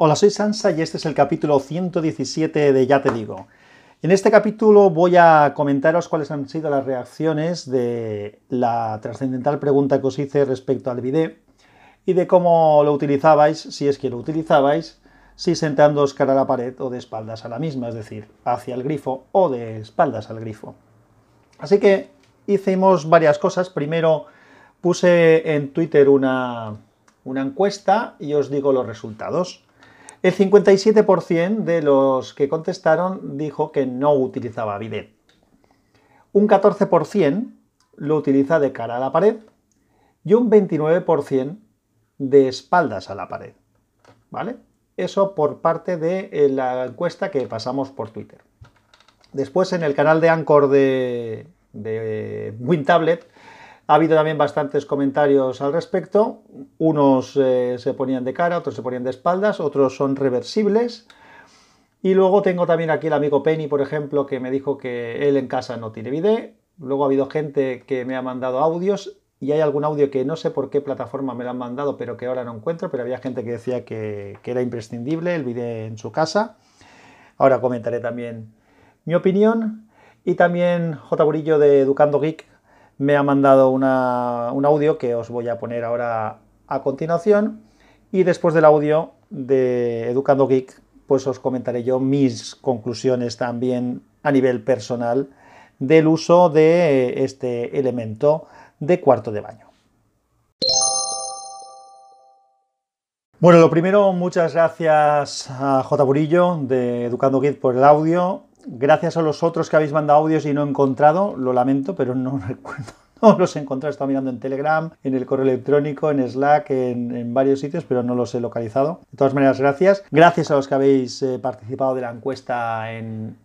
Hola, soy Sansa y este es el capítulo 117 de Ya te digo. En este capítulo voy a comentaros cuáles han sido las reacciones de la trascendental pregunta que os hice respecto al vídeo y de cómo lo utilizabais, si es que lo utilizabais, si sentándoos cara a la pared o de espaldas a la misma, es decir, hacia el grifo o de espaldas al grifo. Así que hicimos varias cosas. Primero puse en Twitter una encuesta y os digo los resultados. El 57% de los que contestaron dijo que no utilizaba bidet. Un 14% lo utiliza de cara a la pared y un 29% de espaldas a la pared. ¿Vale? Eso por parte de eh, la encuesta que pasamos por Twitter. Después en el canal de Anchor de, de WinTablet ha habido también bastantes comentarios al respecto. Unos eh, se ponían de cara, otros se ponían de espaldas, otros son reversibles. Y luego tengo también aquí el amigo Penny, por ejemplo, que me dijo que él en casa no tiene video. Luego ha habido gente que me ha mandado audios y hay algún audio que no sé por qué plataforma me lo han mandado, pero que ahora no encuentro, pero había gente que decía que, era imprescindible el vídeo en su casa. Ahora comentaré también mi opinión. Y también J. Burillo de Educando Geek me ha mandado un audio que os voy a poner ahora a continuación y después del audio de Educando Geek pues os comentaré yo mis conclusiones también a nivel personal del uso de este elemento de cuarto de baño. Bueno, lo primero, muchas gracias a J. Burillo de Educando Geek por el audio gracias a los otros que habéis mandado audios y no he encontrado, lo lamento, pero no recuerdo. No los he encontrado, he estado mirando en Telegram, en el correo electrónico, en Slack, en, varios sitios, pero no los he localizado. De todas maneras, gracias. Gracias a los que habéis eh, participado de la encuesta en,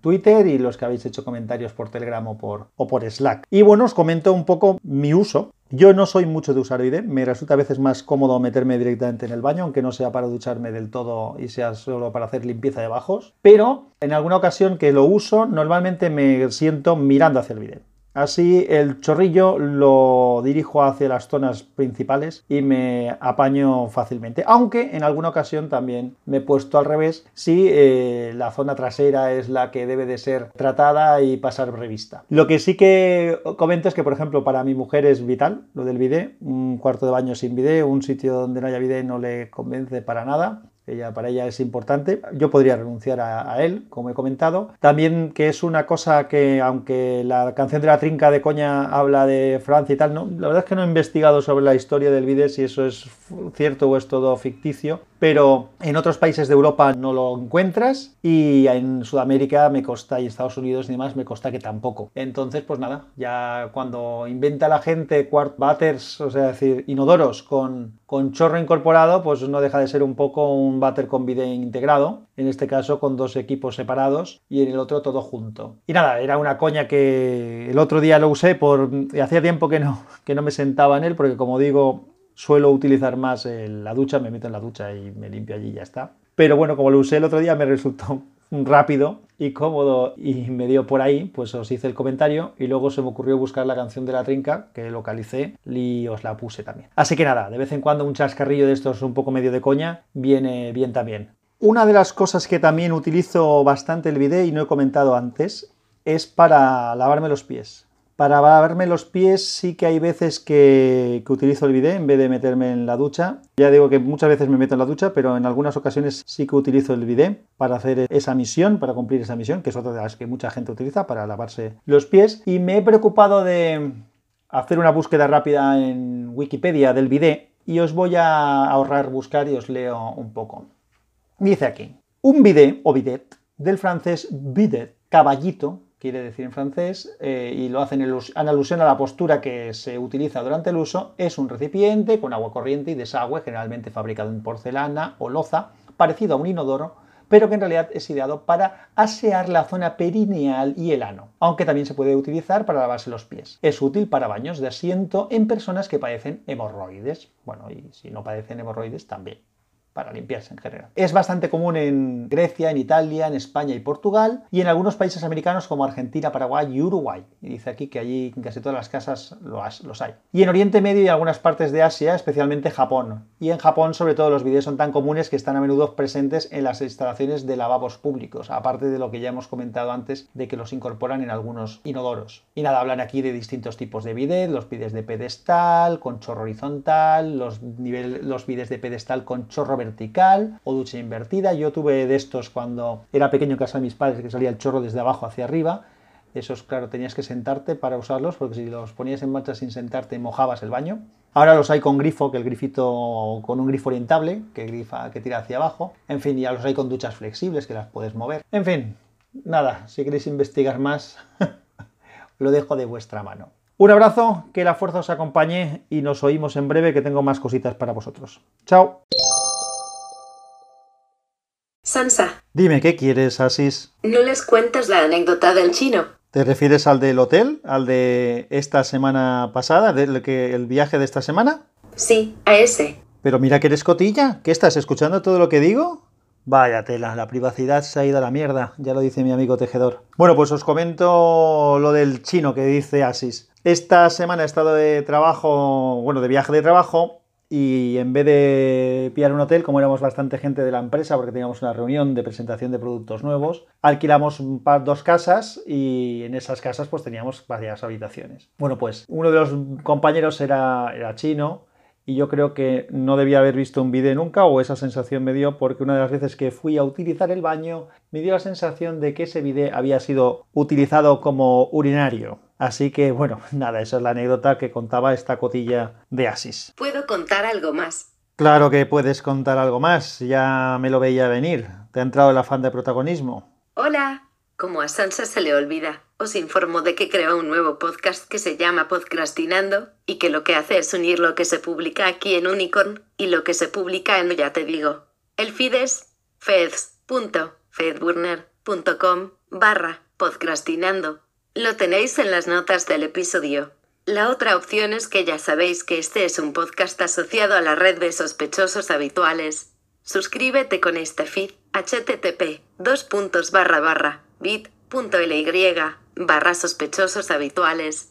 Twitter y los que habéis hecho comentarios por Telegram o por, Slack. Y bueno, os comento un poco mi uso. Yo no soy mucho de usar BID, me resulta a veces más cómodo meterme directamente en el baño, aunque no sea para ducharme del todo y sea solo para hacer limpieza de bajos, pero en alguna ocasión que lo uso, normalmente me siento mirando hacia el bidet. Así el chorrillo lo dirijo hacia las zonas principales y me apaño fácilmente. Aunque en alguna ocasión también me he puesto al revés si eh, la zona trasera es la que debe de ser tratada y pasar revista. Lo que sí que comento es que, por ejemplo, para mi mujer es vital lo del bidé. Un cuarto de baño sin bidé, un sitio donde no haya bidé no le convence para nada. Ella, para ella es importante. Yo podría renunciar a, él, como he comentado. También que es una cosa que, aunque la canción de la trinca de coña habla de Francia y tal, no, la verdad es que no he investigado sobre la historia del vídeo, si eso es cierto o es todo ficticio pero en otros países de Europa no lo encuentras y en Sudamérica me consta y Estados Unidos y demás me consta que tampoco. Entonces, pues nada, ya cuando inventa la gente quart batters, o sea, decir, inodoros con, con chorro incorporado, pues no deja de ser un poco un batter con bidet integrado, en este caso con dos equipos separados y en el otro todo junto. Y nada, era una coña que el otro día lo usé por hacía tiempo que no que no me sentaba en él porque como digo, suelo utilizar más la ducha, me meto en la ducha y me limpio allí y ya está. Pero bueno, como lo usé el otro día me resultó rápido y cómodo y me dio por ahí, pues os hice el comentario y luego se me ocurrió buscar la canción de la trinca que localicé y os la puse también. Así que nada, de vez en cuando un chascarrillo de estos un poco medio de coña viene bien también. Una de las cosas que también utilizo bastante el video y no he comentado antes es para lavarme los pies. Para lavarme los pies sí que hay veces que, utilizo el bidet en vez de meterme en la ducha. Ya digo que muchas veces me meto en la ducha, pero en algunas ocasiones sí que utilizo el bidet para hacer esa misión, para cumplir esa misión, que es otra de las que mucha gente utiliza para lavarse los pies. Y me he preocupado de hacer una búsqueda rápida en Wikipedia del bidet y os voy a ahorrar buscar y os leo un poco. Dice aquí, un bidet o bidet del francés bidet, caballito, quiere decir en francés, eh, y lo hacen en, alusión a la postura que se utiliza durante el uso, es un recipiente con agua corriente y desagüe, generalmente fabricado en porcelana o loza, parecido a un inodoro, pero que en realidad es ideado para asear la zona perineal y el ano, aunque también se puede utilizar para lavarse los pies. Es útil para baños de asiento en personas que padecen hemorroides. Bueno, y si no padecen hemorroides también. Para limpiarse en general. Es bastante común en Grecia, en Italia, en España y Portugal y en algunos países americanos como Argentina, Paraguay y Uruguay. Y dice aquí que allí en casi todas las casas los hay. Y en Oriente Medio y algunas partes de Asia, especialmente Japón. Y en Japón sobre todo los bidés son tan comunes que están a menudo presentes en las instalaciones de lavabos públicos, aparte de lo que ya hemos comentado antes de que los incorporan en algunos inodoros. Y nada, hablan aquí de distintos tipos de bidet, los bides de pedestal, con chorro horizontal, los, nivel, los bides de pedestal con chorro vertical o ducha invertida. Yo tuve de estos cuando era pequeño en casa de mis padres que salía el chorro desde abajo hacia arriba. Esos, claro, tenías que sentarte para usarlos porque si los ponías en marcha sin sentarte mojabas el baño. Ahora los hay con grifo, que el grifito con un grifo orientable que, grifa, que tira hacia abajo. En fin, ya los hay con duchas flexibles que las puedes mover. En fin, nada, si queréis investigar más, lo dejo de vuestra mano. Un abrazo, que la fuerza os acompañe y nos oímos en breve que tengo más cositas para vosotros. Chao. Sansa. Dime, ¿qué quieres, Asis? ¿No les cuentas la anécdota del chino? ¿Te refieres al del hotel? ¿Al de esta semana pasada? ¿Del que, ¿El viaje de esta semana? Sí, a ese. Pero mira que eres cotilla. ¿Qué estás escuchando todo lo que digo? Vaya tela, la privacidad se ha ido a la mierda, ya lo dice mi amigo tejedor. Bueno, pues os comento lo del chino que dice Asis. Esta semana he estado de trabajo, bueno, de viaje de trabajo, y en vez de pillar un hotel, como éramos bastante gente de la empresa, porque teníamos una reunión de presentación de productos nuevos, alquilamos dos casas y en esas casas pues teníamos varias habitaciones. Bueno, pues uno de los compañeros era, era chino y yo creo que no debía haber visto un vídeo nunca o esa sensación me dio porque una de las veces que fui a utilizar el baño me dio la sensación de que ese vídeo había sido utilizado como urinario. Así que bueno, nada, esa es la anécdota que contaba esta cotilla de Asis. ¿Puedo contar algo más? Claro que puedes contar algo más, ya me lo veía venir. ¿Te ha entrado el afán de protagonismo? Hola, como a Sansa se le olvida, os informo de que creó un nuevo podcast que se llama Podcastinando y que lo que hace es unir lo que se publica aquí en Unicorn y lo que se publica en Ya Te Digo. El feed es feds.fedburner.com barra podcastinando. Lo tenéis en las notas del episodio. La otra opción es que ya sabéis que este es un podcast asociado a la red de sospechosos habituales. Suscríbete con este feed http bit.ly barra sospechosos habituales.